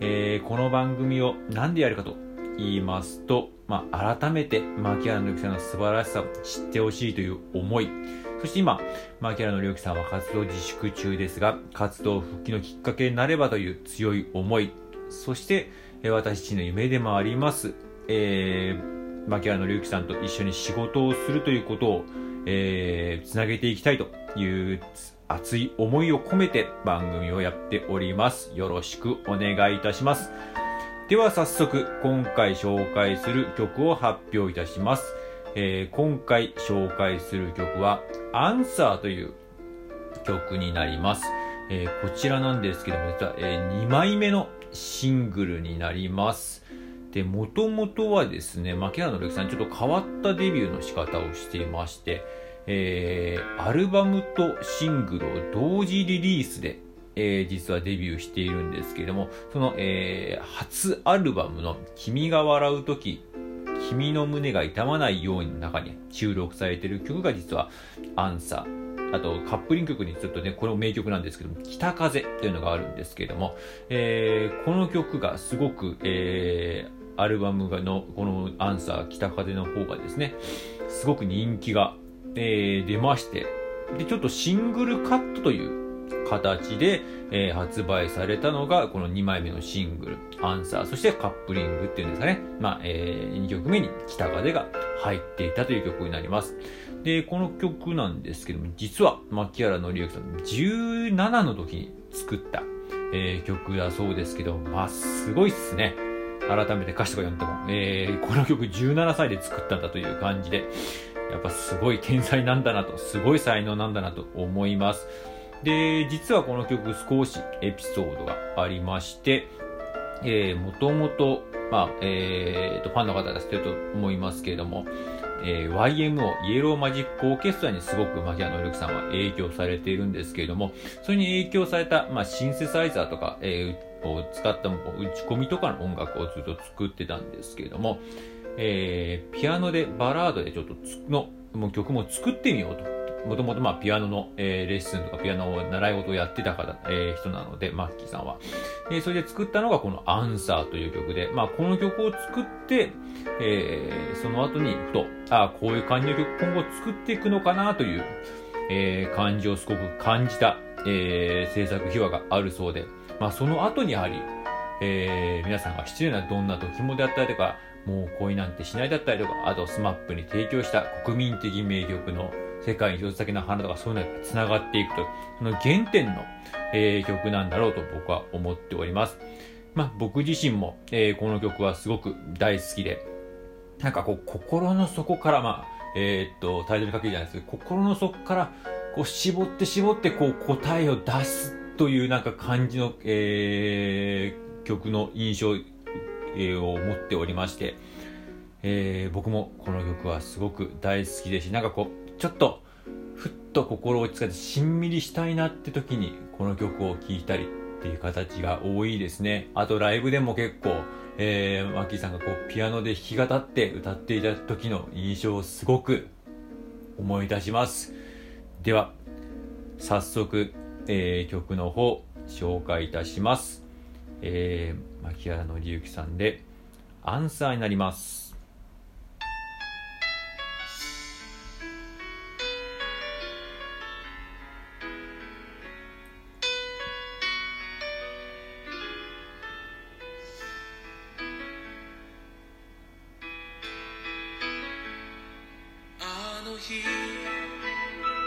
えーこの番組を何でやるかと言いますと、まあ、改めて牧原紀之さんの素晴らしさを知ってほしいという思い、そして今、牧原紀之さんは活動自粛中ですが、活動復帰のきっかけになればという強い思い、そして、私自身の夢でもあります、えー、牧原紀之さんと一緒に仕事をするということを、えー、つなげていきたいという熱い思いを込めて番組をやっております。よろしくお願いいたします。では早速、今回紹介する曲を発表いたします。えー今回紹介する曲は、アンサーという曲になります。えーこちらなんですけども、実は、え2枚目のシングルになります。で、もともとはですね、牧原の之さんちょっと変わったデビューの仕方をしていまして、えーアルバムとシングルを同時リリースで、えー実はデビューしているんですけれども、その、えー初アルバムの君が笑う時、君の胸が痛まないようにの中に収録されている曲が実はアンサー。あと、カップリング曲にちょっとね、これも名曲なんですけども、北風というのがあるんですけれども、えーこの曲がすごく、えーアルバムがの、このアンサー北風の方がですね、すごく人気が、えー出まして、で、ちょっとシングルカットという形で、えー発売されたのが、この2枚目のシングル、アンサー、そしてカップリングっていうんですかね。まあ、え2曲目に北風が入っていたという曲になります。で、この曲なんですけども、実は、牧原紀之さん、17の時に作った、えー曲だそうですけど、まあ、すごいっすね。改めて歌詞とか読んでも、えーこの曲17歳で作ったんだという感じで、やっぱすごい天才なんだなと、すごい才能なんだなと思います。で、実はこの曲少しエピソードがありまして、えー、もともと、まあ、えーと、ファンの方が知ってると思いますけれども、えー YMO、イエローマジックオーケストラにすごく牧原紀之さんは影響されているんですけれども、それに影響された、まあ、シンセサイザーとか、えーを使った打ち込みとかの音楽をずっと作ってたんですけれども、えーピアノでバラードでちょっとのもう曲も作ってみようと。もともとまあピアノの、えーレッスンとかピアノを習い事をやってた方、えー人なので、マッキーさんは。えーそれで作ったのがこのアンサーという曲で、まあこの曲を作って、えーその後にふと、ああ、こういう感じの曲今後作っていくのかなという、えー感じをすごく感じた、えー制作秘話があるそうで、まあその後にやはり、えー皆さんが失礼などんな時もであったりとか、もう恋なんてしないだったりとか、あとスマップに提供した国民的名曲の世界に一つだけの花とかそういうのが繋がっていくと、その原点の、えー曲なんだろうと僕は思っております。まあ僕自身も、えーこの曲はすごく大好きで、なんかこう心の底から、まあ、えーっと、タイトルにかけるじゃないですけど、心の底からこう絞って絞ってこう答えを出すというなんか感じの、えー曲の印象、を持っておりまして、えー僕もこの曲はすごく大好きですし、なんかこう、ちょっと、ふっと心を落ち着けてしんみりしたいなって時にこの曲を聴いたりっていう形が多いですね。あとライブでも結構、えー、マキーさんがこうピアノで弾き語って歌っていた時の印象をすごく思い出します。では、早速、えー曲の方紹介いたします。えー、牧原紀之さんでアンサーになります。あの日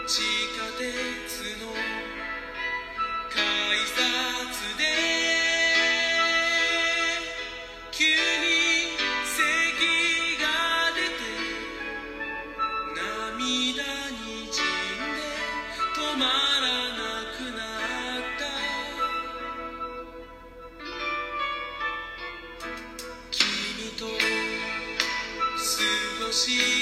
地下鉄の改札で see.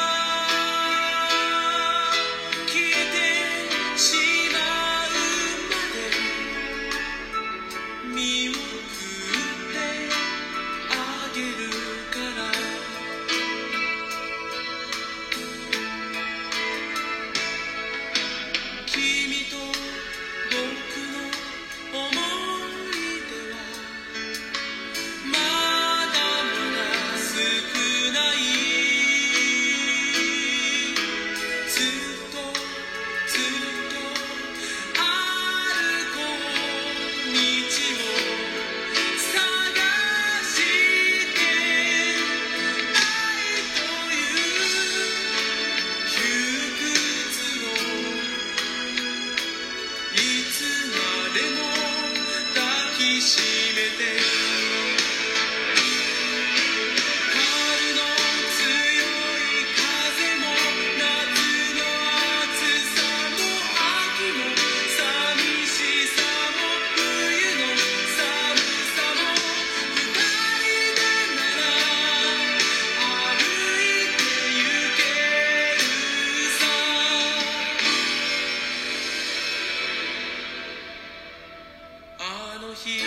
の日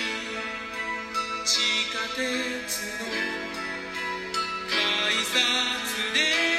地下鉄の改札で